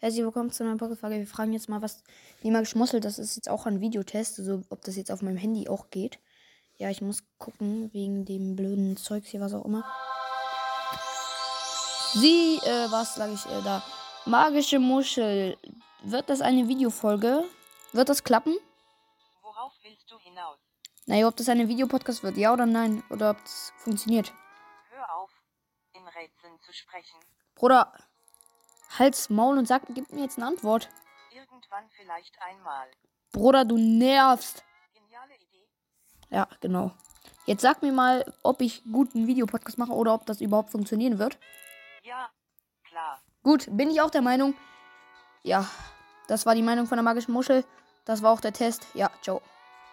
Herzlich willkommen zu einer Podcast-Frage. Wir fragen jetzt mal, was die magische Muschel, das ist jetzt auch ein Videotest, also ob das jetzt auf meinem Handy auch geht. Ja, ich muss gucken, wegen dem blöden Zeugs hier, was auch immer. Sie, äh, was sage ich äh, da? Magische Muschel. Wird das eine Videofolge? Wird das klappen? Worauf willst du hinaus? Naja, ob das eine Videopodcast wird, ja oder nein? Oder ob es funktioniert. Hör auf, in Rätseln zu sprechen. Bruder, Hals, Maul und sag, gib mir jetzt eine Antwort. Irgendwann vielleicht einmal. Bruder, du nervst. Geniale Idee. Ja, genau. Jetzt sag mir mal, ob ich gut einen Videopodcast mache oder ob das überhaupt funktionieren wird. Ja, klar. Gut, bin ich auch der Meinung. Ja, das war die Meinung von der magischen Muschel. Das war auch der Test. Ja, ciao.